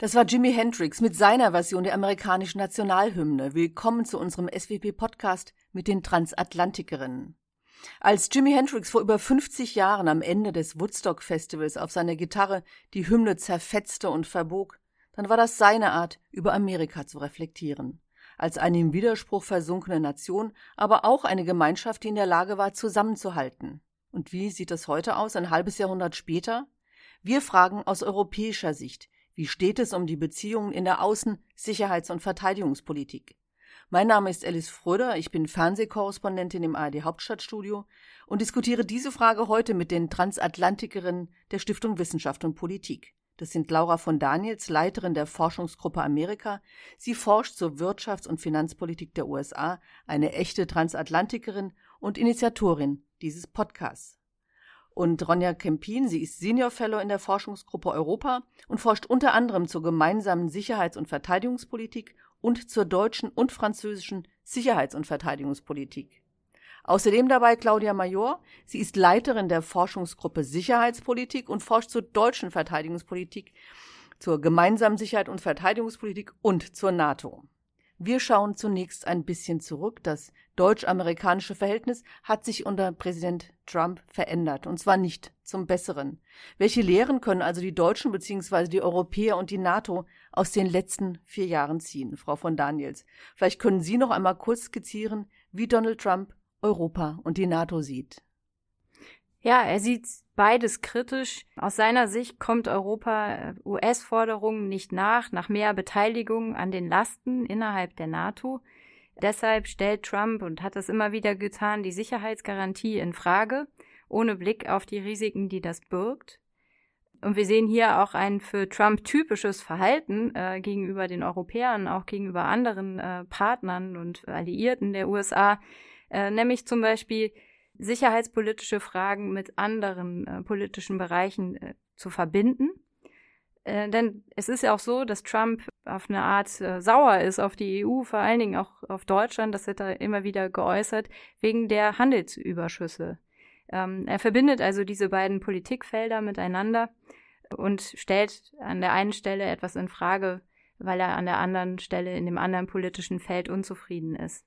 Das war Jimi Hendrix mit seiner Version der amerikanischen Nationalhymne. Willkommen zu unserem SWP-Podcast mit den Transatlantikerinnen. Als Jimi Hendrix vor über 50 Jahren am Ende des Woodstock Festivals auf seiner Gitarre die Hymne zerfetzte und verbog, dann war das seine Art, über Amerika zu reflektieren. Als eine im Widerspruch versunkene Nation, aber auch eine Gemeinschaft, die in der Lage war, zusammenzuhalten. Und wie sieht es heute aus, ein halbes Jahrhundert später? Wir fragen aus europäischer Sicht, wie steht es um die Beziehungen in der Außen-, Sicherheits- und Verteidigungspolitik? Mein Name ist Alice Fröder, ich bin Fernsehkorrespondentin im ARD Hauptstadtstudio und diskutiere diese Frage heute mit den Transatlantikerinnen der Stiftung Wissenschaft und Politik. Das sind Laura von Daniels, Leiterin der Forschungsgruppe Amerika. Sie forscht zur Wirtschafts- und Finanzpolitik der USA, eine echte Transatlantikerin und Initiatorin dieses Podcasts und Ronja Kempin. Sie ist Senior Fellow in der Forschungsgruppe Europa und forscht unter anderem zur gemeinsamen Sicherheits- und Verteidigungspolitik und zur deutschen und französischen Sicherheits- und Verteidigungspolitik. Außerdem dabei Claudia Major. Sie ist Leiterin der Forschungsgruppe Sicherheitspolitik und forscht zur deutschen Verteidigungspolitik, zur gemeinsamen Sicherheit und Verteidigungspolitik und zur NATO. Wir schauen zunächst ein bisschen zurück. Das deutsch-amerikanische Verhältnis hat sich unter Präsident Trump verändert, und zwar nicht zum Besseren. Welche Lehren können also die Deutschen bzw. die Europäer und die NATO aus den letzten vier Jahren ziehen? Frau von Daniels, vielleicht können Sie noch einmal kurz skizzieren, wie Donald Trump Europa und die NATO sieht. Ja, er sieht beides kritisch. Aus seiner Sicht kommt Europa äh, US-Forderungen nicht nach, nach mehr Beteiligung an den Lasten innerhalb der NATO. Deshalb stellt Trump und hat es immer wieder getan, die Sicherheitsgarantie in Frage, ohne Blick auf die Risiken, die das birgt. Und wir sehen hier auch ein für Trump typisches Verhalten äh, gegenüber den Europäern, auch gegenüber anderen äh, Partnern und Alliierten der USA, äh, nämlich zum Beispiel sicherheitspolitische Fragen mit anderen äh, politischen Bereichen äh, zu verbinden. Äh, denn es ist ja auch so, dass Trump auf eine Art äh, sauer ist auf die EU, vor allen Dingen auch auf Deutschland, das hat er immer wieder geäußert, wegen der Handelsüberschüsse. Ähm, er verbindet also diese beiden Politikfelder miteinander und stellt an der einen Stelle etwas in Frage, weil er an der anderen Stelle in dem anderen politischen Feld unzufrieden ist.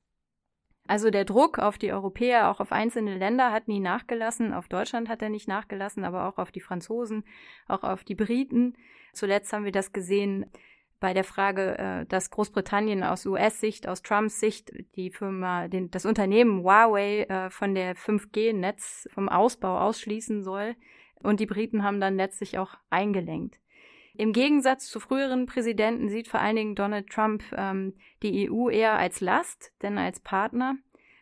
Also der Druck auf die Europäer, auch auf einzelne Länder hat nie nachgelassen. Auf Deutschland hat er nicht nachgelassen, aber auch auf die Franzosen, auch auf die Briten. Zuletzt haben wir das gesehen bei der Frage, äh, dass Großbritannien aus US-Sicht, aus Trumps Sicht die Firma, den, das Unternehmen Huawei äh, von der 5G-Netz vom Ausbau ausschließen soll. Und die Briten haben dann letztlich auch eingelenkt. Im Gegensatz zu früheren Präsidenten sieht vor allen Dingen Donald Trump ähm, die EU eher als Last, denn als Partner,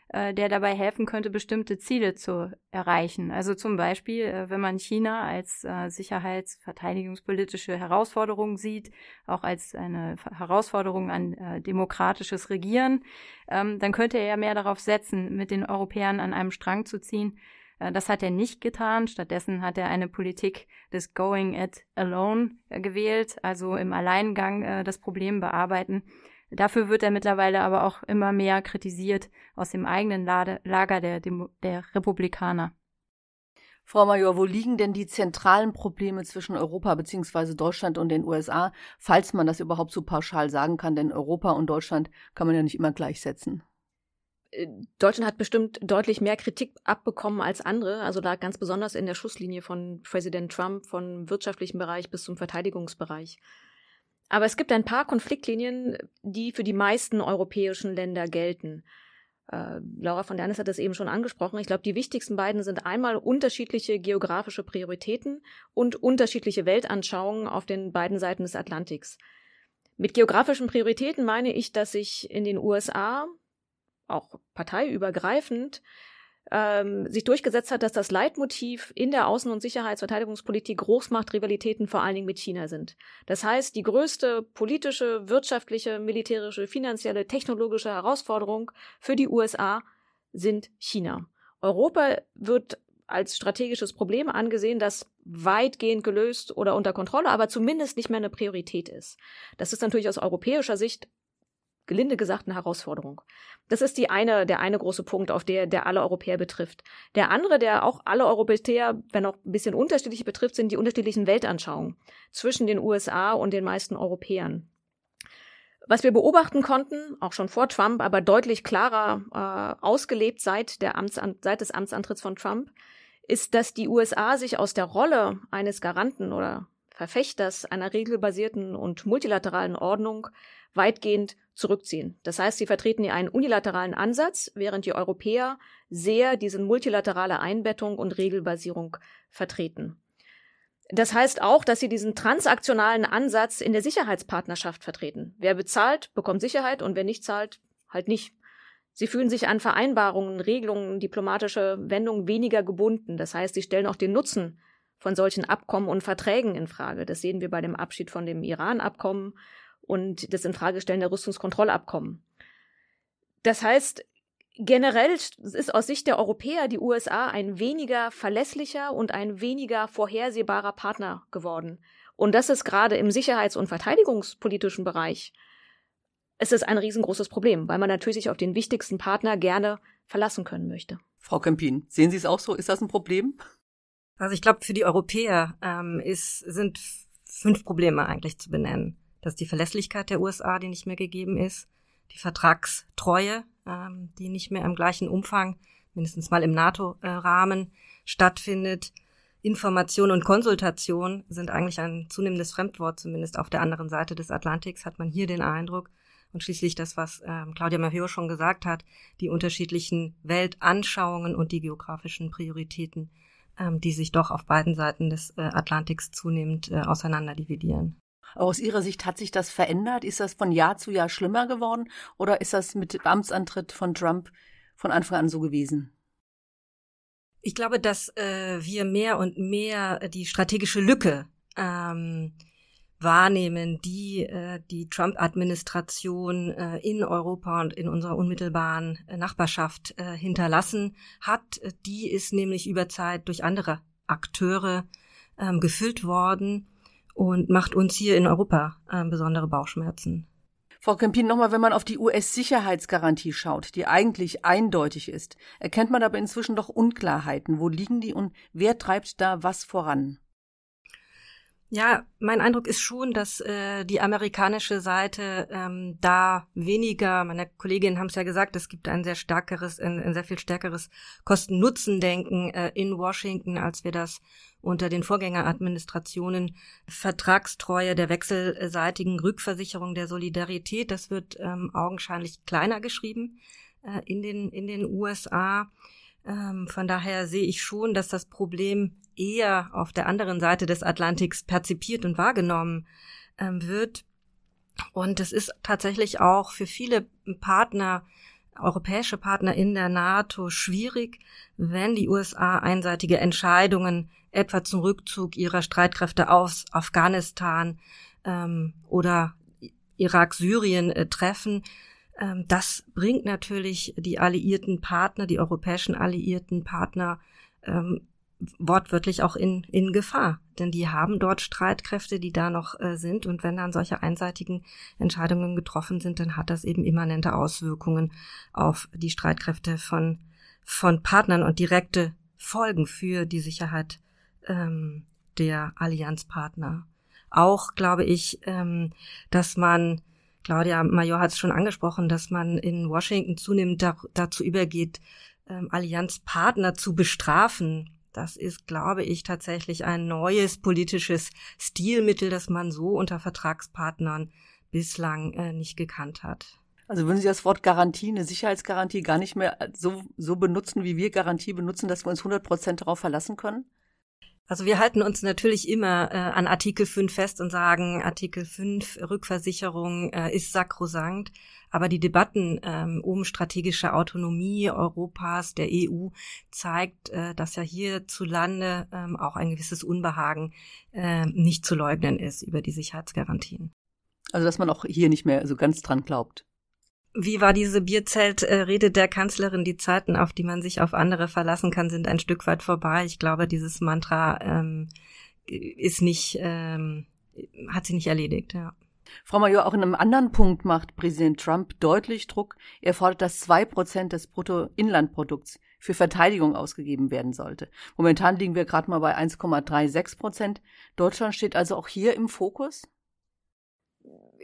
äh, der dabei helfen könnte, bestimmte Ziele zu erreichen. Also zum Beispiel, äh, wenn man China als äh, sicherheits-, verteidigungspolitische Herausforderung sieht, auch als eine Herausforderung an äh, demokratisches Regieren, ähm, dann könnte er ja mehr darauf setzen, mit den Europäern an einem Strang zu ziehen, das hat er nicht getan. Stattdessen hat er eine Politik des Going It Alone äh, gewählt, also im Alleingang äh, das Problem bearbeiten. Dafür wird er mittlerweile aber auch immer mehr kritisiert aus dem eigenen Lager der, der Republikaner. Frau Major, wo liegen denn die zentralen Probleme zwischen Europa bzw. Deutschland und den USA, falls man das überhaupt so pauschal sagen kann, denn Europa und Deutschland kann man ja nicht immer gleichsetzen. Äh, Deutschland hat bestimmt deutlich mehr Kritik abbekommen als andere, also da ganz besonders in der Schusslinie von Präsident Trump, vom wirtschaftlichen Bereich bis zum Verteidigungsbereich. Aber es gibt ein paar Konfliktlinien, die für die meisten europäischen Länder gelten. Äh, Laura von Dernis hat das eben schon angesprochen. Ich glaube, die wichtigsten beiden sind einmal unterschiedliche geografische Prioritäten und unterschiedliche Weltanschauungen auf den beiden Seiten des Atlantiks. Mit geografischen Prioritäten meine ich, dass sich in den USA auch parteiübergreifend ähm, sich durchgesetzt hat, dass das Leitmotiv in der Außen- und Sicherheitsverteidigungspolitik Großmachtrivalitäten vor allen Dingen mit China sind. Das heißt, die größte politische, wirtschaftliche, militärische, finanzielle, technologische Herausforderung für die USA sind China. Europa wird als strategisches Problem angesehen, das weitgehend gelöst oder unter Kontrolle, aber zumindest nicht mehr eine Priorität ist. Das ist natürlich aus europäischer Sicht gelinde gesagt eine Herausforderung. Das ist die eine, der eine große Punkt, auf der, der alle Europäer betrifft. Der andere, der auch alle Europäer, wenn auch ein bisschen unterschiedlich betrifft, sind die unterschiedlichen Weltanschauungen zwischen den USA und den meisten Europäern. Was wir beobachten konnten, auch schon vor Trump, aber deutlich klarer äh, ausgelebt seit, der Amtsan seit des Amtsantritts von Trump, ist, dass die USA sich aus der Rolle eines Garanten oder Verfechters einer regelbasierten und multilateralen Ordnung weitgehend zurückziehen. Das heißt, sie vertreten hier einen unilateralen Ansatz, während die Europäer sehr diese multilaterale Einbettung und Regelbasierung vertreten. Das heißt auch, dass sie diesen transaktionalen Ansatz in der Sicherheitspartnerschaft vertreten. Wer bezahlt, bekommt Sicherheit und wer nicht zahlt, halt nicht. Sie fühlen sich an Vereinbarungen, Regelungen, diplomatische Wendungen weniger gebunden. Das heißt, sie stellen auch den Nutzen von solchen Abkommen und Verträgen in Frage. Das sehen wir bei dem Abschied von dem Iran-Abkommen und das Infragestellen der Rüstungskontrollabkommen. Das heißt, generell ist aus Sicht der Europäer die USA ein weniger verlässlicher und ein weniger vorhersehbarer Partner geworden. Und das ist gerade im sicherheits- und verteidigungspolitischen Bereich es ist ein riesengroßes Problem, weil man natürlich sich auf den wichtigsten Partner gerne verlassen können möchte. Frau Kempin, sehen Sie es auch so? Ist das ein Problem? Also ich glaube, für die Europäer ähm, ist, sind fünf Probleme eigentlich zu benennen. Das ist die Verlässlichkeit der USA, die nicht mehr gegeben ist, die Vertragstreue, ähm, die nicht mehr im gleichen Umfang, mindestens mal im NATO-Rahmen stattfindet. Information und Konsultation sind eigentlich ein zunehmendes Fremdwort, zumindest auf der anderen Seite des Atlantiks hat man hier den Eindruck. Und schließlich das, was ähm, Claudia Maheo schon gesagt hat, die unterschiedlichen Weltanschauungen und die geografischen Prioritäten, ähm, die sich doch auf beiden Seiten des äh, Atlantiks zunehmend äh, auseinanderdividieren. Aus Ihrer Sicht hat sich das verändert? Ist das von Jahr zu Jahr schlimmer geworden oder ist das mit Amtsantritt von Trump von Anfang an so gewesen? Ich glaube, dass äh, wir mehr und mehr die strategische Lücke ähm, wahrnehmen, die äh, die Trump-Administration äh, in Europa und in unserer unmittelbaren äh, Nachbarschaft äh, hinterlassen hat. Die ist nämlich über Zeit durch andere Akteure ähm, gefüllt worden und macht uns hier in Europa äh, besondere Bauchschmerzen. Frau Kempin, nochmal, wenn man auf die US-Sicherheitsgarantie schaut, die eigentlich eindeutig ist, erkennt man aber inzwischen doch Unklarheiten. Wo liegen die und wer treibt da was voran? Ja, mein Eindruck ist schon, dass äh, die amerikanische Seite ähm, da weniger, meine Kolleginnen haben es ja gesagt, es gibt ein sehr stärkeres, ein, ein sehr viel stärkeres Kosten-Nutzen-Denken äh, in Washington, als wir das unter den Vorgängeradministrationen Vertragstreue der wechselseitigen Rückversicherung der Solidarität, das wird ähm, augenscheinlich kleiner geschrieben äh, in den in den USA. Ähm, von daher sehe ich schon, dass das Problem eher auf der anderen Seite des Atlantiks perzipiert und wahrgenommen ähm, wird. Und es ist tatsächlich auch für viele Partner, europäische Partner in der NATO schwierig, wenn die USA einseitige Entscheidungen etwa zum Rückzug ihrer Streitkräfte aus Afghanistan ähm, oder Irak, Syrien äh, treffen. Ähm, das bringt natürlich die alliierten Partner, die europäischen alliierten Partner ähm, wortwörtlich auch in, in Gefahr. Denn die haben dort Streitkräfte, die da noch äh, sind. Und wenn dann solche einseitigen Entscheidungen getroffen sind, dann hat das eben immanente Auswirkungen auf die Streitkräfte von, von Partnern und direkte Folgen für die Sicherheit ähm, der Allianzpartner. Auch glaube ich, ähm, dass man Claudia Major hat es schon angesprochen, dass man in Washington zunehmend da, dazu übergeht, ähm, Allianzpartner zu bestrafen, das ist, glaube ich, tatsächlich ein neues politisches Stilmittel, das man so unter Vertragspartnern bislang äh, nicht gekannt hat. Also würden Sie das Wort Garantie, eine Sicherheitsgarantie gar nicht mehr so, so benutzen, wie wir Garantie benutzen, dass wir uns 100 Prozent darauf verlassen können? Also wir halten uns natürlich immer äh, an Artikel 5 fest und sagen, Artikel 5 Rückversicherung äh, ist sakrosankt. Aber die Debatten ähm, um strategische Autonomie Europas, der EU, zeigt, äh, dass ja hierzulande ähm, auch ein gewisses Unbehagen äh, nicht zu leugnen ist über die Sicherheitsgarantien. Also dass man auch hier nicht mehr so ganz dran glaubt. Wie war diese Bierzeltrede der Kanzlerin? Die Zeiten, auf die man sich auf andere verlassen kann, sind ein Stück weit vorbei. Ich glaube, dieses Mantra ähm, ist nicht, ähm, hat sie nicht erledigt, ja. Frau Major, auch in einem anderen Punkt macht Präsident Trump deutlich Druck. Er fordert, dass zwei Prozent des Bruttoinlandprodukts für Verteidigung ausgegeben werden sollte. Momentan liegen wir gerade mal bei 1,36 Prozent. Deutschland steht also auch hier im Fokus?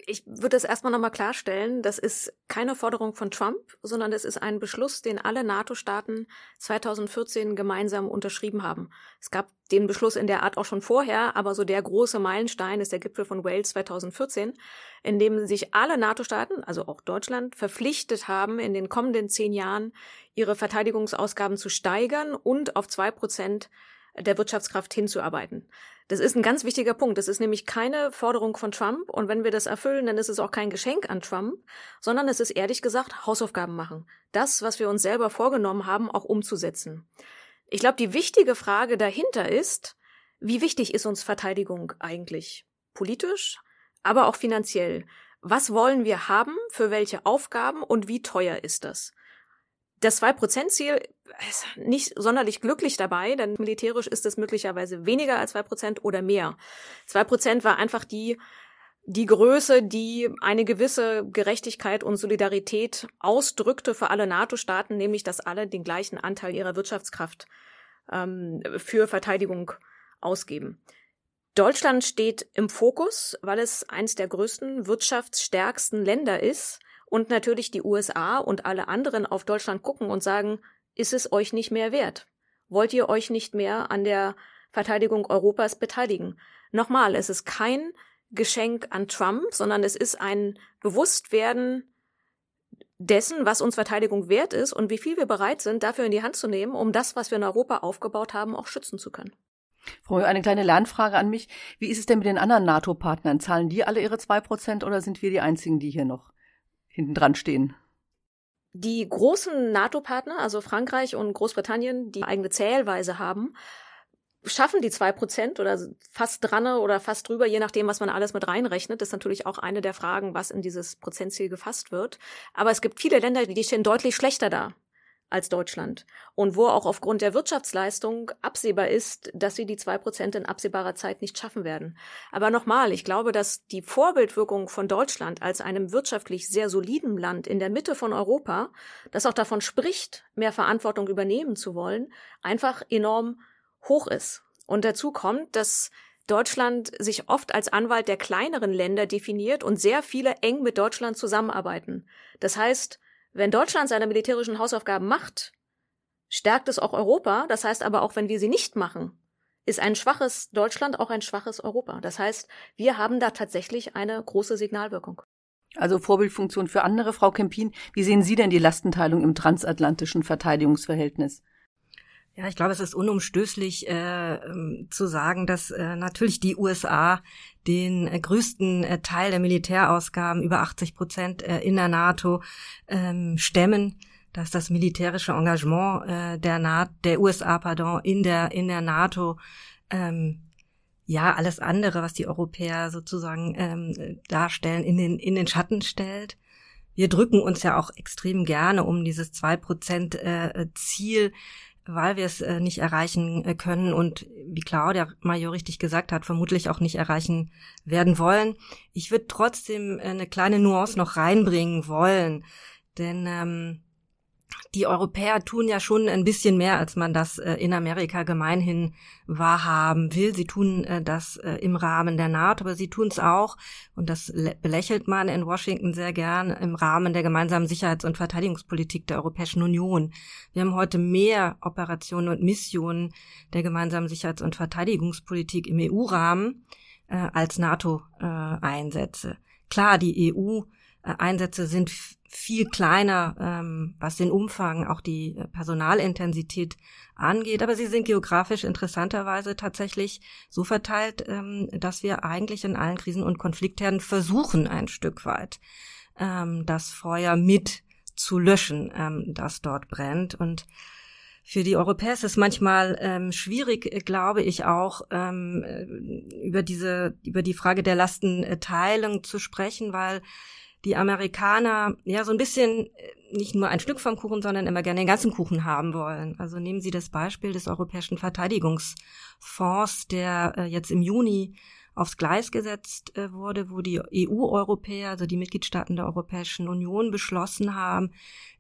Ich würde das erstmal nochmal klarstellen, das ist keine Forderung von Trump, sondern es ist ein Beschluss, den alle NATO-Staaten 2014 gemeinsam unterschrieben haben. Es gab den Beschluss in der Art auch schon vorher, aber so der große Meilenstein ist der Gipfel von Wales 2014, in dem sich alle NATO-Staaten, also auch Deutschland, verpflichtet haben, in den kommenden zehn Jahren ihre Verteidigungsausgaben zu steigern und auf zwei Prozent der Wirtschaftskraft hinzuarbeiten. Das ist ein ganz wichtiger Punkt. Das ist nämlich keine Forderung von Trump. Und wenn wir das erfüllen, dann ist es auch kein Geschenk an Trump, sondern es ist ehrlich gesagt Hausaufgaben machen. Das, was wir uns selber vorgenommen haben, auch umzusetzen. Ich glaube, die wichtige Frage dahinter ist, wie wichtig ist uns Verteidigung eigentlich? Politisch, aber auch finanziell. Was wollen wir haben, für welche Aufgaben und wie teuer ist das? Das Zwei-Prozent-Ziel ist nicht sonderlich glücklich dabei, denn militärisch ist es möglicherweise weniger als zwei Prozent oder mehr. Zwei Prozent war einfach die, die Größe, die eine gewisse Gerechtigkeit und Solidarität ausdrückte für alle NATO-Staaten, nämlich dass alle den gleichen Anteil ihrer Wirtschaftskraft ähm, für Verteidigung ausgeben. Deutschland steht im Fokus, weil es eines der größten, wirtschaftsstärksten Länder ist und natürlich die USA und alle anderen auf Deutschland gucken und sagen, ist es euch nicht mehr wert? Wollt ihr euch nicht mehr an der Verteidigung Europas beteiligen? Nochmal, es ist kein Geschenk an Trump, sondern es ist ein Bewusstwerden dessen, was uns Verteidigung wert ist und wie viel wir bereit sind, dafür in die Hand zu nehmen, um das, was wir in Europa aufgebaut haben, auch schützen zu können. Frau, eine kleine Lernfrage an mich. Wie ist es denn mit den anderen NATO-Partnern? Zahlen die alle ihre zwei Prozent oder sind wir die einzigen, die hier noch hinten dran stehen? Die großen NATO-Partner, also Frankreich und Großbritannien, die eigene Zählweise haben, schaffen die zwei Prozent oder fast dran oder fast drüber, je nachdem, was man alles mit reinrechnet. Das ist natürlich auch eine der Fragen, was in dieses Prozentziel gefasst wird. Aber es gibt viele Länder, die stehen deutlich schlechter da als Deutschland und wo auch aufgrund der Wirtschaftsleistung absehbar ist, dass sie die zwei Prozent in absehbarer Zeit nicht schaffen werden. Aber nochmal, ich glaube, dass die Vorbildwirkung von Deutschland als einem wirtschaftlich sehr soliden Land in der Mitte von Europa, das auch davon spricht, mehr Verantwortung übernehmen zu wollen, einfach enorm hoch ist. Und dazu kommt, dass Deutschland sich oft als Anwalt der kleineren Länder definiert und sehr viele eng mit Deutschland zusammenarbeiten. Das heißt, wenn Deutschland seine militärischen Hausaufgaben macht, stärkt es auch Europa. Das heißt aber auch, wenn wir sie nicht machen, ist ein schwaches Deutschland auch ein schwaches Europa. Das heißt, wir haben da tatsächlich eine große Signalwirkung. Also Vorbildfunktion für andere. Frau Kempin, wie sehen Sie denn die Lastenteilung im transatlantischen Verteidigungsverhältnis? Ja, ich glaube, es ist unumstößlich äh, ähm, zu sagen, dass äh, natürlich die USA den äh, größten äh, Teil der Militärausgaben, über 80 Prozent äh, in der NATO, ähm, stemmen, dass das militärische Engagement äh, der, Na der USA pardon, in, der, in der NATO ähm, ja alles andere, was die Europäer sozusagen ähm, darstellen, in den, in den Schatten stellt. Wir drücken uns ja auch extrem gerne um dieses zwei Prozent äh, Ziel weil wir es äh, nicht erreichen äh, können und wie Claudia Major richtig gesagt hat, vermutlich auch nicht erreichen werden wollen. Ich würde trotzdem äh, eine kleine Nuance noch reinbringen wollen, denn ähm, die Europäer tun ja schon ein bisschen mehr, als man das äh, in Amerika gemeinhin wahrhaben will. Sie tun äh, das äh, im Rahmen der NATO, aber sie tun es auch, und das belächelt man in Washington sehr gern, im Rahmen der gemeinsamen Sicherheits- und Verteidigungspolitik der Europäischen Union. Wir haben heute mehr Operationen und Missionen der gemeinsamen Sicherheits- und Verteidigungspolitik im EU-Rahmen als NATO-Einsätze. Klar, die EU-Einsätze sind viel kleiner, ähm, was den Umfang, auch die äh, Personalintensität angeht. Aber sie sind geografisch interessanterweise tatsächlich so verteilt, ähm, dass wir eigentlich in allen Krisen und Konfliktherden versuchen, ein Stück weit ähm, das Feuer mit zu löschen, ähm, das dort brennt. Und für die Europäer ist es manchmal ähm, schwierig, glaube ich, auch ähm, äh, über diese, über die Frage der Lastenteilung zu sprechen, weil die Amerikaner ja so ein bisschen äh, nicht nur ein Stück vom Kuchen, sondern immer gerne den ganzen Kuchen haben wollen. Also nehmen Sie das Beispiel des Europäischen Verteidigungsfonds, der äh, jetzt im Juni aufs Gleis gesetzt äh, wurde, wo die EU-Europäer, also die Mitgliedstaaten der Europäischen Union beschlossen haben,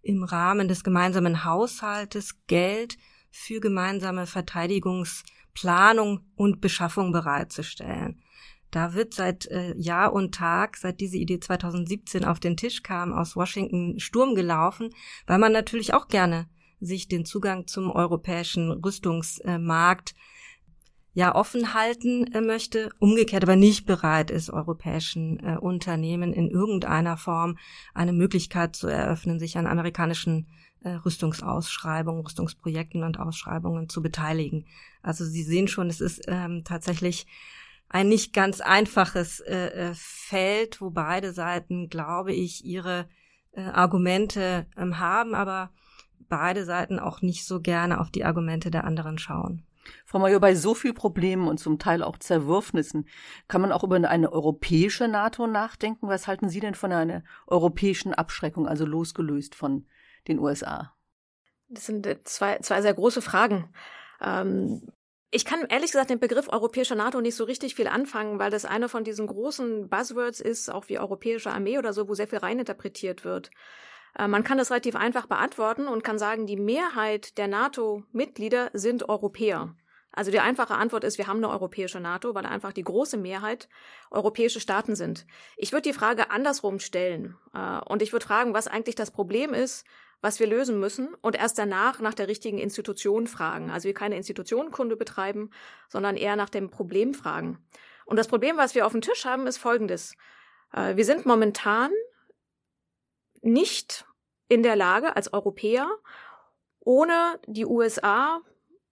im Rahmen des gemeinsamen Haushaltes Geld für gemeinsame Verteidigungsplanung und Beschaffung bereitzustellen. Da wird seit äh, Jahr und Tag, seit diese Idee 2017 auf den Tisch kam, aus Washington Sturm gelaufen, weil man natürlich auch gerne sich den Zugang zum europäischen Rüstungsmarkt ja offen halten äh, möchte, umgekehrt aber nicht bereit ist, europäischen äh, Unternehmen in irgendeiner Form eine Möglichkeit zu eröffnen, sich an amerikanischen äh, Rüstungsausschreibungen, Rüstungsprojekten und Ausschreibungen zu beteiligen. Also Sie sehen schon, es ist ähm, tatsächlich ein nicht ganz einfaches äh, äh Feld, wo beide Seiten, glaube ich, ihre äh, Argumente ähm, haben, aber beide Seiten auch nicht so gerne auf die Argumente der anderen schauen. Frau Major, bei so viel Problemen und zum Teil auch Zerwürfnissen kann man auch über eine europäische NATO nachdenken. Was halten Sie denn von einer europäischen Abschreckung, also losgelöst von den USA? Das sind äh, zwei, zwei sehr große Fragen. Ähm, ich kann ehrlich gesagt den Begriff europäische NATO nicht so richtig viel anfangen, weil das eine von diesen großen Buzzwords ist, auch wie europäische Armee oder so, wo sehr viel reininterpretiert wird. Äh, man kann das relativ einfach beantworten und kann sagen, die Mehrheit der NATO-Mitglieder sind Europäer. Also die einfache Antwort ist, wir haben eine europäische NATO, weil einfach die große Mehrheit europäische Staaten sind. Ich würde die Frage andersrum stellen äh, und ich würde fragen, was eigentlich das Problem ist, was wir lösen müssen und erst danach nach der richtigen Institution fragen. Also wir keine Institutionenkunde betreiben, sondern eher nach dem Problem fragen. Und das Problem, was wir auf dem Tisch haben, ist folgendes. Äh, wir sind momentan nicht in der Lage, als Europäer, ohne die USA,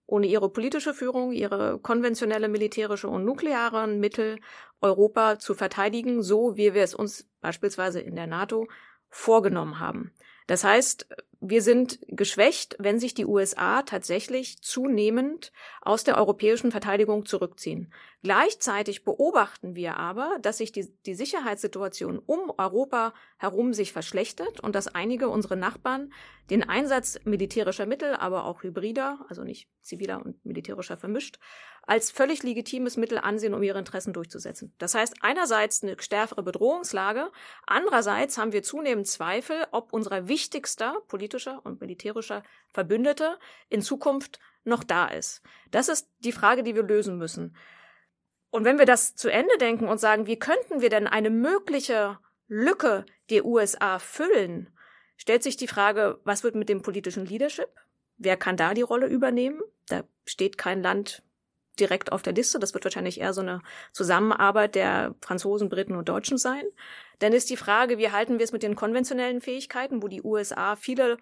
ohne ihre politische Führung, ihre konventionelle militärische und nukleare Mittel Europa zu verteidigen, so wie wir es uns beispielsweise in der NATO vorgenommen haben. Das heißt, wir sind geschwächt, wenn sich die USA tatsächlich zunehmend aus der europäischen Verteidigung zurückziehen. Gleichzeitig beobachten wir aber, dass sich die, die Sicherheitssituation um Europa herum sich verschlechtert und dass einige unserer Nachbarn den Einsatz militärischer Mittel, aber auch hybrider, also nicht ziviler und militärischer vermischt, als völlig legitimes Mittel ansehen, um ihre Interessen durchzusetzen. Das heißt, einerseits eine stärkere Bedrohungslage, andererseits haben wir zunehmend Zweifel, ob unser wichtigster politischer und militärischer Verbündete in Zukunft noch da ist. Das ist die Frage, die wir lösen müssen. Und wenn wir das zu Ende denken und sagen, wie könnten wir denn eine mögliche Lücke der USA füllen, stellt sich die Frage, was wird mit dem politischen Leadership? Wer kann da die Rolle übernehmen? Da steht kein Land direkt auf der Liste. Das wird wahrscheinlich eher so eine Zusammenarbeit der Franzosen, Briten und Deutschen sein. Dann ist die Frage, wie halten wir es mit den konventionellen Fähigkeiten, wo die USA viele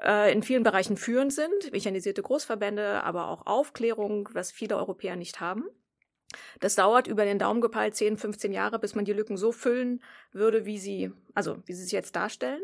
äh, in vielen Bereichen führend sind, mechanisierte Großverbände, aber auch Aufklärung, was viele Europäer nicht haben. Das dauert über den Daumen gepeilt 10, 15 Jahre, bis man die Lücken so füllen würde, wie sie, also wie sie sich jetzt darstellen.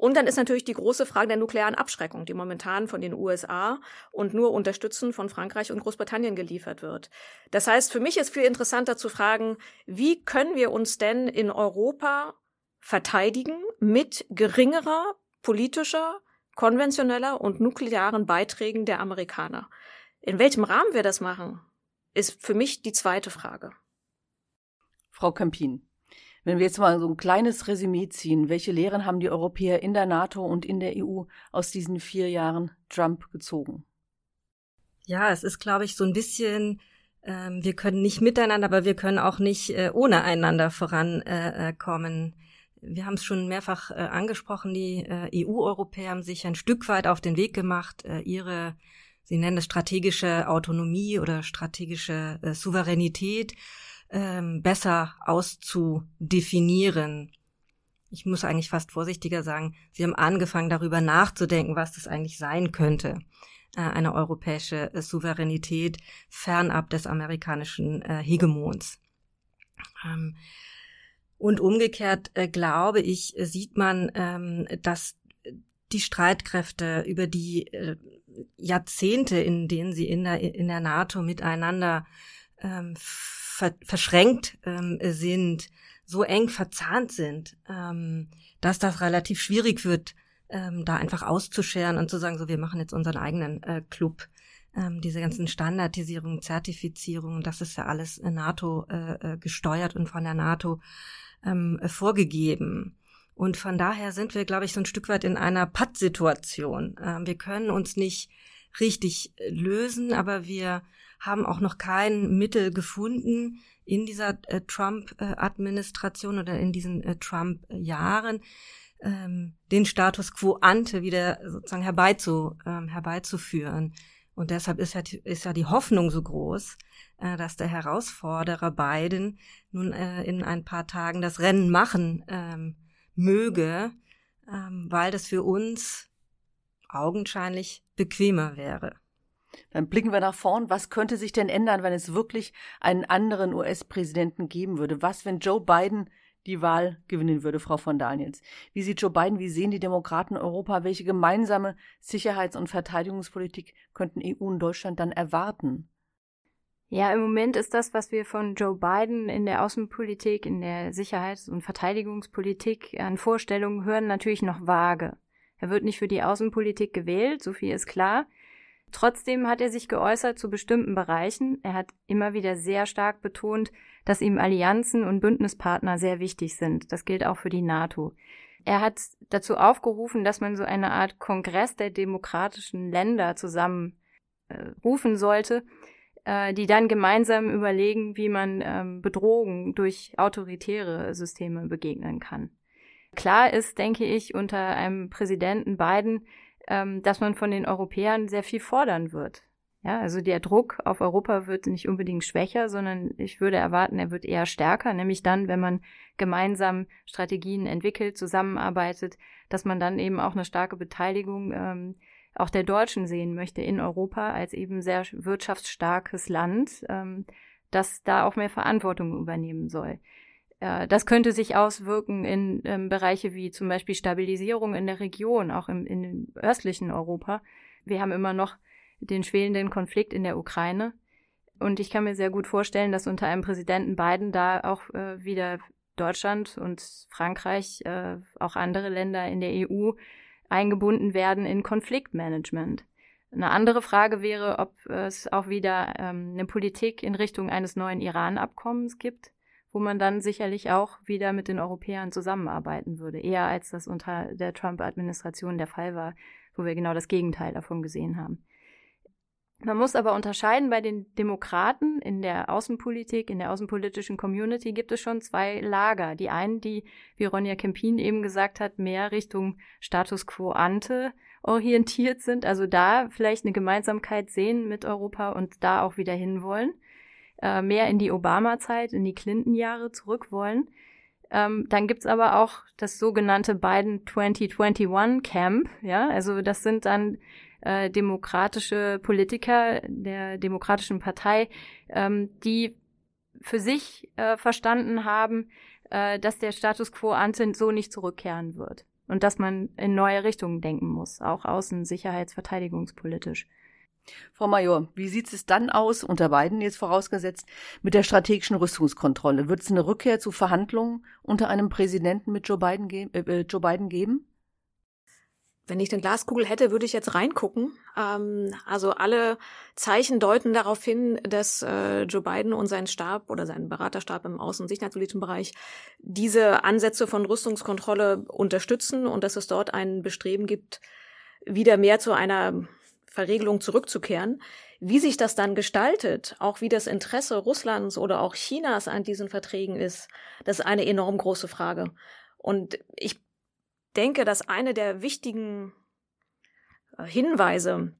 Und dann ist natürlich die große Frage der nuklearen Abschreckung, die momentan von den USA und nur unterstützend von Frankreich und Großbritannien geliefert wird. Das heißt, für mich ist viel interessanter zu fragen, wie können wir uns denn in Europa verteidigen mit geringerer politischer, konventioneller und nuklearen Beiträgen der Amerikaner. In welchem Rahmen wir das machen, ist für mich die zweite Frage. Frau Campin. Wenn wir jetzt mal so ein kleines Resümee ziehen, welche Lehren haben die Europäer in der NATO und in der EU aus diesen vier Jahren Trump gezogen? Ja, es ist, glaube ich, so ein bisschen, ähm, wir können nicht miteinander, aber wir können auch nicht äh, ohne einander vorankommen. Äh, wir haben es schon mehrfach äh, angesprochen, die äh, EU-Europäer haben sich ein Stück weit auf den Weg gemacht, äh, ihre, sie nennen es strategische Autonomie oder strategische äh, Souveränität ähm, besser auszudefinieren. Ich muss eigentlich fast vorsichtiger sagen, sie haben angefangen darüber nachzudenken, was das eigentlich sein könnte. Äh, eine europäische äh, Souveränität fernab des amerikanischen äh, Hegemons. Ähm, und umgekehrt äh, glaube ich, sieht man, ähm, dass die Streitkräfte über die äh, Jahrzehnte, in denen sie in der, in der NATO miteinander ähm, ver verschränkt ähm, sind, so eng verzahnt sind, ähm, dass das relativ schwierig wird, ähm, da einfach auszuscheren und zu sagen, so wir machen jetzt unseren eigenen äh, Club. ähm, diese ganzen Standardisierungen, Zertifizierungen, das ist ja alles NATO äh, äh, gesteuert und von der NATO ähm, vorgegeben. Und von daher sind wir, glaube ich, so ein Stück weit in einer Pattsituation. Ähm, wir können uns nicht richtig lösen, aber wir haben auch noch kein Mittel gefunden in dieser äh, Trump-Administration oder in diesen äh, Trump-Jahren, ähm, den Status quo ante wieder sozusagen herbeizu, ähm, herbeizuführen. Und deshalb ist ja, ist ja die Hoffnung so groß, äh, dass der Herausforderer Biden nun äh, in ein paar Tagen das Rennen machen ähm, möge, ähm, weil das für uns augenscheinlich bequemer wäre. Dann blicken wir nach vorn. Was könnte sich denn ändern, wenn es wirklich einen anderen US-Präsidenten geben würde? Was, wenn Joe Biden die Wahl gewinnen würde, Frau von Daniels? Wie sieht Joe Biden, wie sehen die Demokraten Europa? Welche gemeinsame Sicherheits- und Verteidigungspolitik könnten EU und Deutschland dann erwarten? Ja, im Moment ist das, was wir von Joe Biden in der Außenpolitik, in der Sicherheits- und Verteidigungspolitik an Vorstellungen hören, natürlich noch vage. Er wird nicht für die Außenpolitik gewählt, so viel ist klar. Trotzdem hat er sich geäußert zu bestimmten Bereichen. Er hat immer wieder sehr stark betont, dass ihm Allianzen und Bündnispartner sehr wichtig sind. Das gilt auch für die NATO. Er hat dazu aufgerufen, dass man so eine Art Kongress der demokratischen Länder zusammen äh, rufen sollte, äh, die dann gemeinsam überlegen, wie man ähm, Bedrohungen durch autoritäre Systeme begegnen kann. Klar ist, denke ich, unter einem Präsidenten Biden, ähm, dass man von den Europäern sehr viel fordern wird. Ja, also der Druck auf Europa wird nicht unbedingt schwächer, sondern ich würde erwarten, er wird eher stärker, nämlich dann, wenn man gemeinsam Strategien entwickelt, zusammenarbeitet, dass man dann eben auch eine starke Beteiligung ähm, auch der Deutschen sehen möchte in Europa als eben sehr wirtschaftsstarkes Land, ähm, das da auch mehr Verantwortung übernehmen soll. Äh, das könnte sich auswirken in ähm, Bereiche wie zum Beispiel Stabilisierung in der Region, auch im, in östlichen Europa. Wir haben immer noch den schwelenden Konflikt in der Ukraine. Und ich kann mir sehr gut vorstellen, dass unter einem Präsidenten Biden da auch äh, wieder Deutschland und Frankreich, äh, auch andere Länder in der EU eingebunden werden in Konfliktmanagement. Eine andere Frage wäre, ob es auch wieder ähm, eine Politik in Richtung eines neuen Iran-Abkommens gibt wo man dann sicherlich auch wieder mit den Europäern zusammenarbeiten würde, eher als das unter der Trump-Administration der Fall war, wo wir genau das Gegenteil davon gesehen haben. Man muss aber unterscheiden, bei den Demokraten in der Außenpolitik, in der außenpolitischen Community gibt es schon zwei Lager. Die einen, die, wie Ronja Kempin eben gesagt hat, mehr Richtung Status quo ante orientiert sind, also da vielleicht eine Gemeinsamkeit sehen mit Europa und da auch wieder hinwollen äh, mehr in die Obama-Zeit, in die Clinton-Jahre zurück wollen. Ähm, dann gibt's aber auch das sogenannte Biden 2021 Camp, ja, also das sind dann äh, demokratische Politiker der Demokratischen Partei, ähm, die für sich äh, verstanden haben, äh, dass der Status quo ante so nicht zurückkehren wird und dass man in neue Richtungen denken muss, auch außen-, sicherheits-, verteidigungspolitisch. Frau Major, wie sieht es dann aus, unter beiden jetzt vorausgesetzt, mit der strategischen Rüstungskontrolle? Wird es eine Rückkehr zu Verhandlungen unter einem Präsidenten mit Joe Biden, ge äh, Joe Biden geben? Wenn ich eine Glaskugel hätte, würde ich jetzt reingucken. Ähm, also alle Zeichen deuten darauf hin, dass äh, Joe Biden und sein Stab oder sein Beraterstab im Außen- und Sicherheitspolitischen Bereich diese Ansätze von Rüstungskontrolle unterstützen und dass es dort ein Bestreben gibt, wieder mehr zu einer Verregelung zurückzukehren. Wie sich das dann gestaltet, auch wie das Interesse Russlands oder auch Chinas an diesen Verträgen ist, das ist eine enorm große Frage. Und ich denke, dass eine der wichtigen äh, Hinweise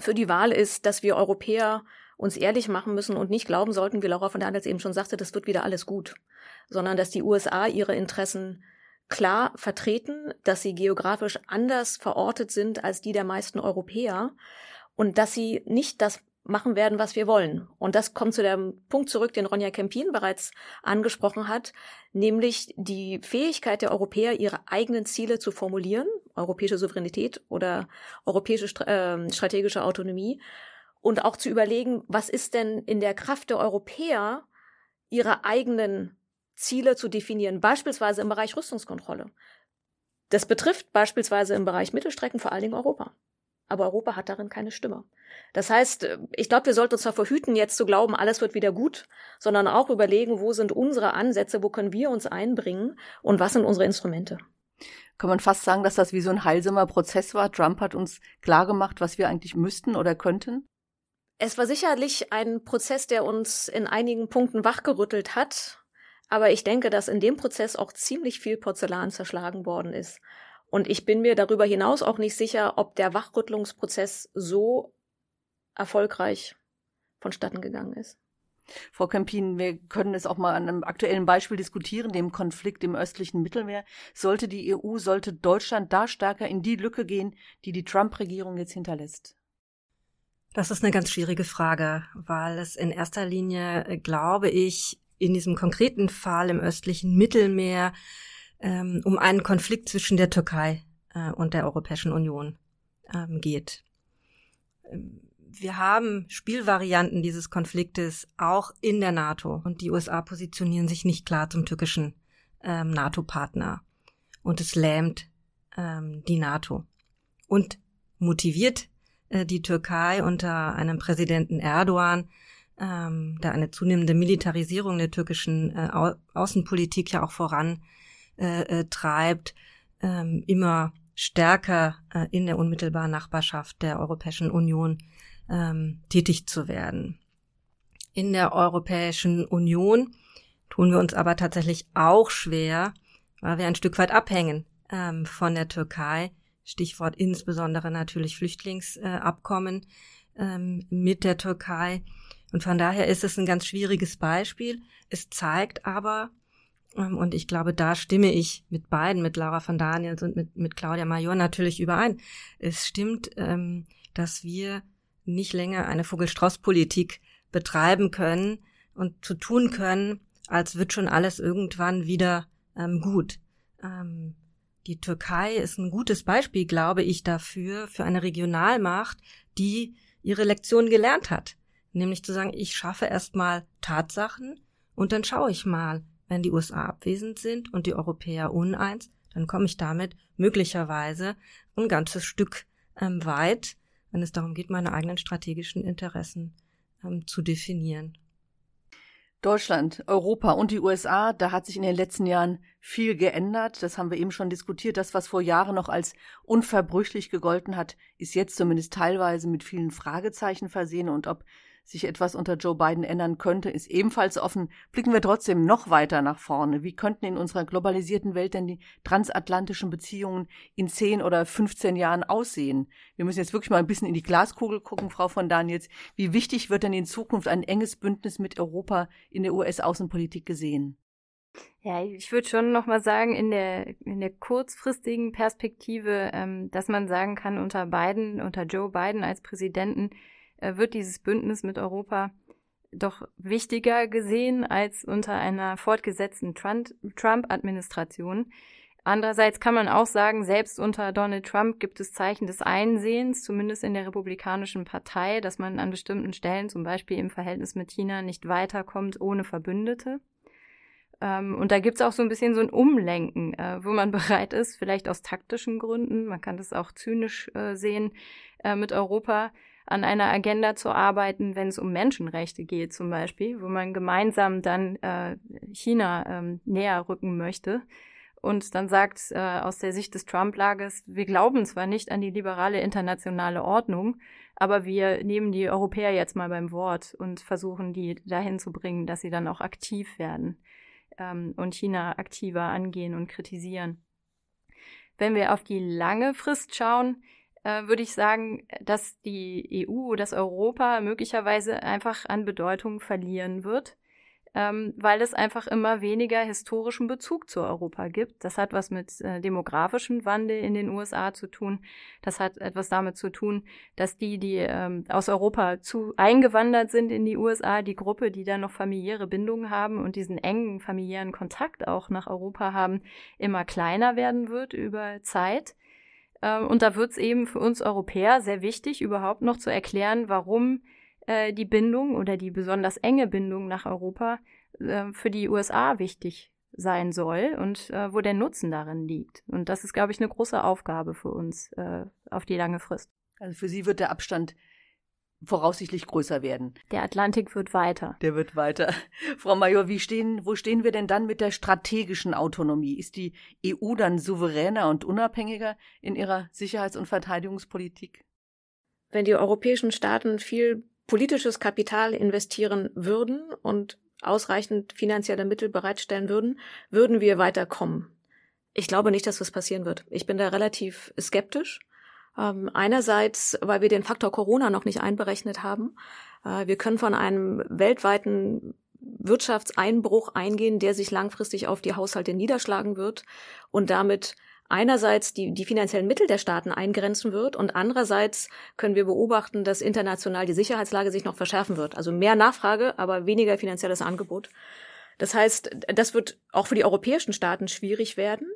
für die Wahl ist, dass wir Europäer uns ehrlich machen müssen und nicht glauben sollten, wie Laura von der Handels eben schon sagte, das wird wieder alles gut, sondern dass die USA ihre Interessen klar vertreten, dass sie geografisch anders verortet sind als die der meisten Europäer und dass sie nicht das machen werden, was wir wollen. Und das kommt zu dem Punkt zurück, den Ronja Kempin bereits angesprochen hat, nämlich die Fähigkeit der Europäer, ihre eigenen Ziele zu formulieren, europäische Souveränität oder europäische äh, strategische Autonomie, und auch zu überlegen, was ist denn in der Kraft der Europäer, ihre eigenen Ziele zu definieren, beispielsweise im Bereich Rüstungskontrolle. Das betrifft beispielsweise im Bereich Mittelstrecken vor allen Dingen Europa. aber Europa hat darin keine Stimme. Das heißt, ich glaube, wir sollten uns davor hüten, jetzt zu glauben, alles wird wieder gut, sondern auch überlegen, wo sind unsere Ansätze, wo können wir uns einbringen und was sind unsere Instrumente. Kann man fast sagen, dass das wie so ein heilsamer Prozess war. Trump hat uns klargemacht, was wir eigentlich müssten oder könnten? Es war sicherlich ein Prozess, der uns in einigen Punkten wachgerüttelt hat. Aber ich denke, dass in dem Prozess auch ziemlich viel Porzellan zerschlagen worden ist. Und ich bin mir darüber hinaus auch nicht sicher, ob der Wachrüttlungsprozess so erfolgreich vonstatten gegangen ist. Frau Kempin, wir können es auch mal an einem aktuellen Beispiel diskutieren, dem Konflikt im östlichen Mittelmeer. Sollte die EU, sollte Deutschland da stärker in die Lücke gehen, die die Trump-Regierung jetzt hinterlässt? Das ist eine ganz schwierige Frage, weil es in erster Linie, äh, glaube ich, in diesem konkreten Fall im östlichen Mittelmeer ähm, um einen Konflikt zwischen der Türkei äh, und der Europäischen Union ähm, geht. Ähm, wir haben Spielvarianten dieses Konfliktes auch in der NATO und die USA positionieren sich nicht klar zum türkischen ähm, NATO-Partner und es lähmt ähm, die NATO und motiviert äh, die Türkei unter einem Präsidenten Erdogan, ähm, der eine zunehmende Militarisierung der türkischen äh, Au Außenpolitik ja auch voran äh, äh, treibt, ähm, immer stärker äh, in der unmittelbaren Nachbarschaft der Europäischen Union ähm, tätig zu werden. In der Europäischen Union tun wir uns aber tatsächlich auch schwer, weil wir ein Stück weit abhängen ähm, von der Türkei. Stichwort insbesondere natürlich Flüchtlingsabkommen ähm, mit der Türkei. Und von daher ist es ein ganz schwieriges Beispiel. Es zeigt aber, ähm, und ich glaube, da stimme ich mit beiden, mit Laura von Daniels und mit, mit Claudia Major natürlich überein. Es stimmt, ähm, dass wir nicht länger eine Vogelstrauß-Politik betreiben können und zu tun können, als wird schon alles irgendwann wieder ähm, gut. Die Türkei ist ein gutes Beispiel, glaube ich, dafür, für eine Regionalmacht, die ihre Lektion gelernt hat. Nämlich zu sagen, ich schaffe erstmal Tatsachen und dann schaue ich mal, wenn die USA abwesend sind und die Europäer uneins, dann komme ich damit möglicherweise ein ganzes Stück ähm, weit wenn es darum geht, meine eigenen strategischen Interessen ähm, zu definieren. Deutschland, Europa und die USA, da hat sich in den letzten Jahren viel geändert. Das haben wir eben schon diskutiert. Das, was vor Jahren noch als unverbrüchlich gegolten hat, ist jetzt zumindest teilweise mit vielen Fragezeichen versehen. Und ob sich etwas unter Joe Biden ändern könnte, ist ebenfalls offen. Blicken wir trotzdem noch weiter nach vorne. Wie könnten in unserer globalisierten Welt denn die transatlantischen Beziehungen in 10 oder 15 Jahren aussehen? Wir müssen jetzt wirklich mal ein bisschen in die Glaskugel gucken, Frau von Daniels. Wie wichtig wird denn in Zukunft ein enges Bündnis mit Europa in der US-Außenpolitik gesehen? Ja, ich würde schon noch mal sagen, in der, in der kurzfristigen Perspektive, ähm, dass man sagen kann, unter Biden, unter Joe Biden als Präsidenten wird dieses Bündnis mit Europa doch wichtiger gesehen als unter einer fortgesetzten Trump-Administration. Andererseits kann man auch sagen, selbst unter Donald Trump gibt es Zeichen des Einsehens, zumindest in der Republikanischen Partei, dass man an bestimmten Stellen, zum Beispiel im Verhältnis mit China, nicht weiterkommt ohne Verbündete. Ähm, und da gibt es auch so ein bisschen so ein Umlenken, äh, wo man bereit ist, vielleicht aus taktischen Gründen, man kann das auch zynisch äh, sehen, mit Europa an einer Agenda zu arbeiten, wenn es um Menschenrechte geht zum Beispiel, wo man gemeinsam dann äh, China ähm, näher rücken möchte und dann sagt äh, aus der Sicht des Trump-Lagers, wir glauben zwar nicht an die liberale internationale Ordnung, aber wir nehmen die Europäer jetzt mal beim Wort und versuchen die dahin zu bringen, dass sie dann auch aktiv werden ähm, und China aktiver angehen und kritisieren. Wenn wir auf die lange Frist schauen, äh, würde ich sagen, dass die EU, dass Europa möglicherweise einfach an Bedeutung verlieren wird, ähm, weil es einfach immer weniger historischen Bezug zu Europa gibt. Das hat was mit äh, demografischem Wandel in den USA zu tun. Das hat etwas damit zu tun, dass die, die ähm, aus Europa zu eingewandert sind in die USA, die Gruppe, die da noch familiäre Bindungen haben und diesen engen familiären Kontakt auch nach Europa haben, immer kleiner werden wird über Zeit. Ähm, und da wird es eben für uns Europäer sehr wichtig, überhaupt noch zu erklären, warum äh, die Bindung oder die besonders enge Bindung nach Europa äh, für die USA wichtig sein soll und äh, wo der Nutzen darin liegt. Und das ist, glaube ich, eine große Aufgabe für uns auf die lange Frist. Also für Sie wird der Abstand voraussichtlich größer werden. Der Atlantik wird weiter. Der wird weiter. Frau Major, wie stehen, wo stehen wir denn dann mit der strategischen Autonomie? Ist die EU dann souveräner und unabhängiger in ihrer Sicherheits- und Verteidigungspolitik? Wenn die europäischen Staaten viel politisches Kapital investieren würden und ausreichend finanzielle Mittel bereitstellen würden, würden wir weiterkommen. Ich glaube nicht, dass das passieren wird. Ich bin da relativ skeptisch. Ähm, einerseits, weil wir den Faktor Corona noch nicht einberechnet haben. Äh, wir können von einem weltweiten Wirtschaftseinbruch eingehen, der sich langfristig auf die Haushalte niederschlagen wird und damit einerseits die, die finanziellen Mittel der Staaten eingrenzen wird und andererseits können wir beobachten, dass international die Sicherheitslage sich noch verschärfen wird. Also mehr Nachfrage, aber weniger finanzielles Angebot. Das heißt, das wird auch für die europäischen Staaten schwierig werden.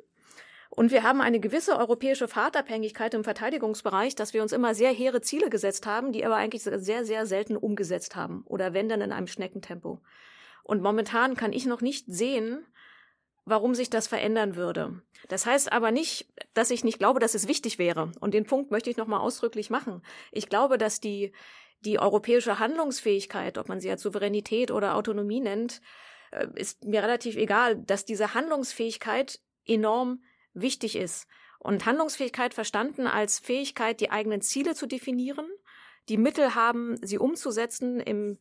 Und wir haben eine gewisse europäische Fahrtabhängigkeit im Verteidigungsbereich, dass wir uns immer sehr hehre Ziele gesetzt haben, die aber eigentlich sehr, sehr selten umgesetzt haben oder wenn dann in einem Schneckentempo. Und momentan kann ich noch nicht sehen, warum sich das verändern würde. Das heißt aber nicht, dass ich nicht glaube, dass es wichtig wäre. Und den Punkt möchte ich nochmal ausdrücklich machen. Ich glaube, dass die, die europäische Handlungsfähigkeit, ob man sie als Souveränität oder Autonomie nennt, äh, ist mir relativ egal, dass diese Handlungsfähigkeit enorm wichtig ist. Und Handlungsfähigkeit verstanden als Fähigkeit, die eigenen Ziele zu definieren, die Mittel haben, sie umzusetzen im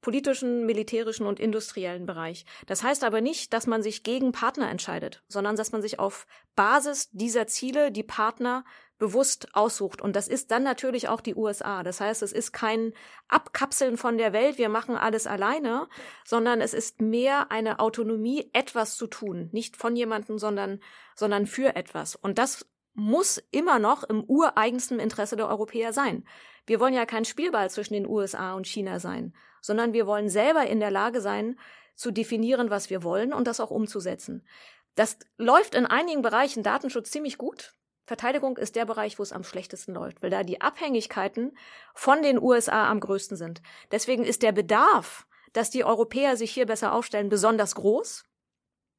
politischen, militärischen und industriellen Bereich. Das heißt aber nicht, dass man sich gegen Partner entscheidet, sondern dass man sich auf Basis dieser Ziele die Partner bewusst aussucht. Und das ist dann natürlich auch die USA. Das heißt, es ist kein Abkapseln von der Welt, wir machen alles alleine, sondern es ist mehr eine Autonomie, etwas zu tun. Nicht von jemandem, sondern, sondern für etwas. Und das muss immer noch im ureigensten Interesse der Europäer sein. Wir wollen ja kein Spielball zwischen den USA und China sein, sondern wir wollen selber in der Lage sein, zu definieren, was wir wollen und das auch umzusetzen. Das läuft in einigen Bereichen Datenschutz ziemlich gut. Verteidigung ist der Bereich, wo es am schlechtesten läuft, weil da die Abhängigkeiten von den USA am größten sind. Deswegen ist der Bedarf, dass die Europäer sich hier besser aufstellen, besonders groß.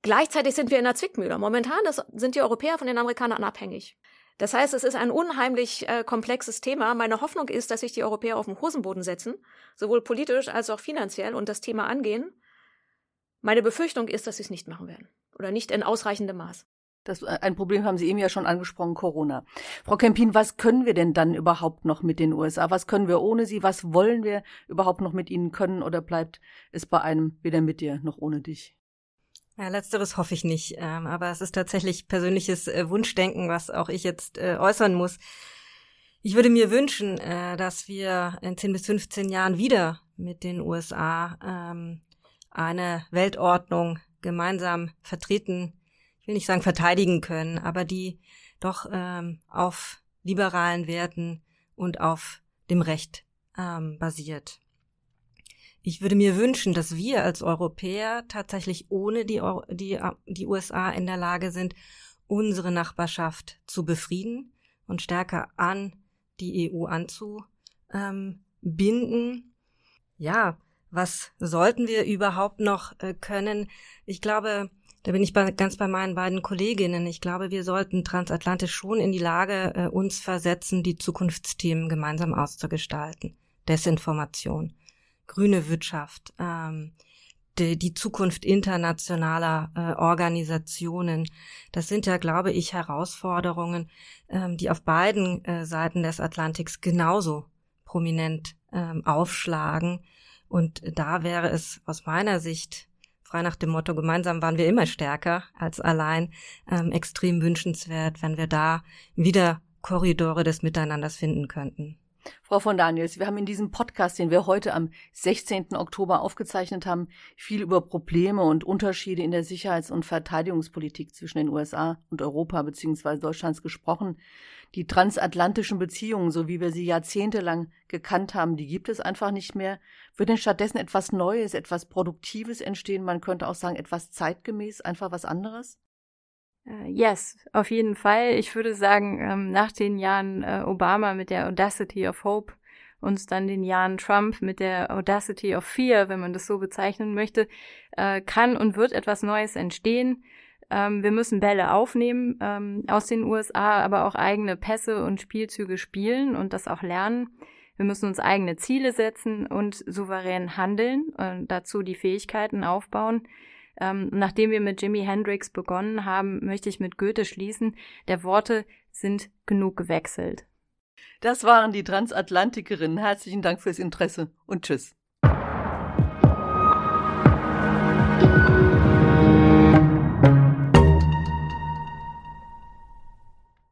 Gleichzeitig sind wir in der Zwickmühle. Momentan sind die Europäer von den Amerikanern abhängig. Das heißt, es ist ein unheimlich äh, komplexes Thema. Meine Hoffnung ist, dass sich die Europäer auf den Hosenboden setzen, sowohl politisch als auch finanziell und das Thema angehen. Meine Befürchtung ist, dass sie es nicht machen werden oder nicht in ausreichendem Maß. Das, äh, ein Problem haben Sie eben ja schon angesprochen, Corona. Frau Kempin, was können wir denn dann überhaupt noch mit den USA? Was können wir ohne sie? Was wollen wir überhaupt noch mit ihnen können? Oder bleibt es bei einem weder mit dir noch ohne dich? Ja, letzteres hoffe ich nicht. Ähm, aber es ist tatsächlich persönliches äh, Wunschdenken, was auch ich jetzt äh, äußern muss. Ich würde mir wünschen, dass wir in 10 bis 15 Jahren wieder mit den USA ähm, eine Weltordnung gemeinsam vertreten will nicht sagen verteidigen können, aber die doch ähm, auf liberalen Werten und auf dem Recht ähm, basiert. Ich würde mir wünschen, dass wir als Europäer tatsächlich ohne die, die, die USA in der Lage sind, unsere Nachbarschaft zu befrieden und stärker an die EU anzubinden. Ja, was sollten wir überhaupt noch äh, können? Ich glaube, da bin ich bei, ganz bei meinen beiden Kolleginnen. Ich glaube, wir sollten transatlantisch schon in die Lage äh, uns versetzen, die Zukunftsthemen gemeinsam auszugestalten. Desinformation, grüne Wirtschaft, ähm, die, die Zukunft internationaler äh, Organisationen. Das sind ja, glaube ich, Herausforderungen, ähm, die auf beiden äh, Seiten des Atlantiks genauso prominent ähm, aufschlagen. Und da wäre es aus meiner Sicht frei nach dem Motto, gemeinsam waren wir immer stärker als allein, ähm, extrem wünschenswert, wenn wir da wieder Korridore des Miteinanders finden könnten. Frau von Daniels, wir haben in diesem Podcast, den wir heute am 16. Oktober aufgezeichnet haben, viel über Probleme und Unterschiede in der Sicherheits- und Verteidigungspolitik zwischen den USA und Europa bzw. Deutschlands gesprochen. Die transatlantischen Beziehungen, so wie wir sie jahrzehntelang gekannt haben, die gibt es einfach nicht mehr. Wird denn stattdessen etwas Neues, etwas Produktives entstehen? Man könnte auch sagen, etwas zeitgemäß, einfach was anderes? Uh, yes, auf jeden Fall. Ich würde sagen, ähm, nach den Jahren äh, Obama mit der Audacity of Hope und dann den Jahren Trump mit der Audacity of Fear, wenn man das so bezeichnen möchte, äh, kann und wird etwas Neues entstehen. ähm, wir müssen Bälle aufnehmen ähm, aus den USA, aber auch eigene Pässe und Spielzüge spielen und das auch lernen. Wir müssen uns eigene Ziele setzen und souverän handeln, äh, dazu die Fähigkeiten aufbauen. Ähm, nachdem wir mit Jimi Hendrix begonnen haben, möchte ich mit Goethe schließen. Der Worte sind genug gewechselt. Das waren die Transatlantikerinnen. Herzlichen Dank fürs Interesse und tschüss.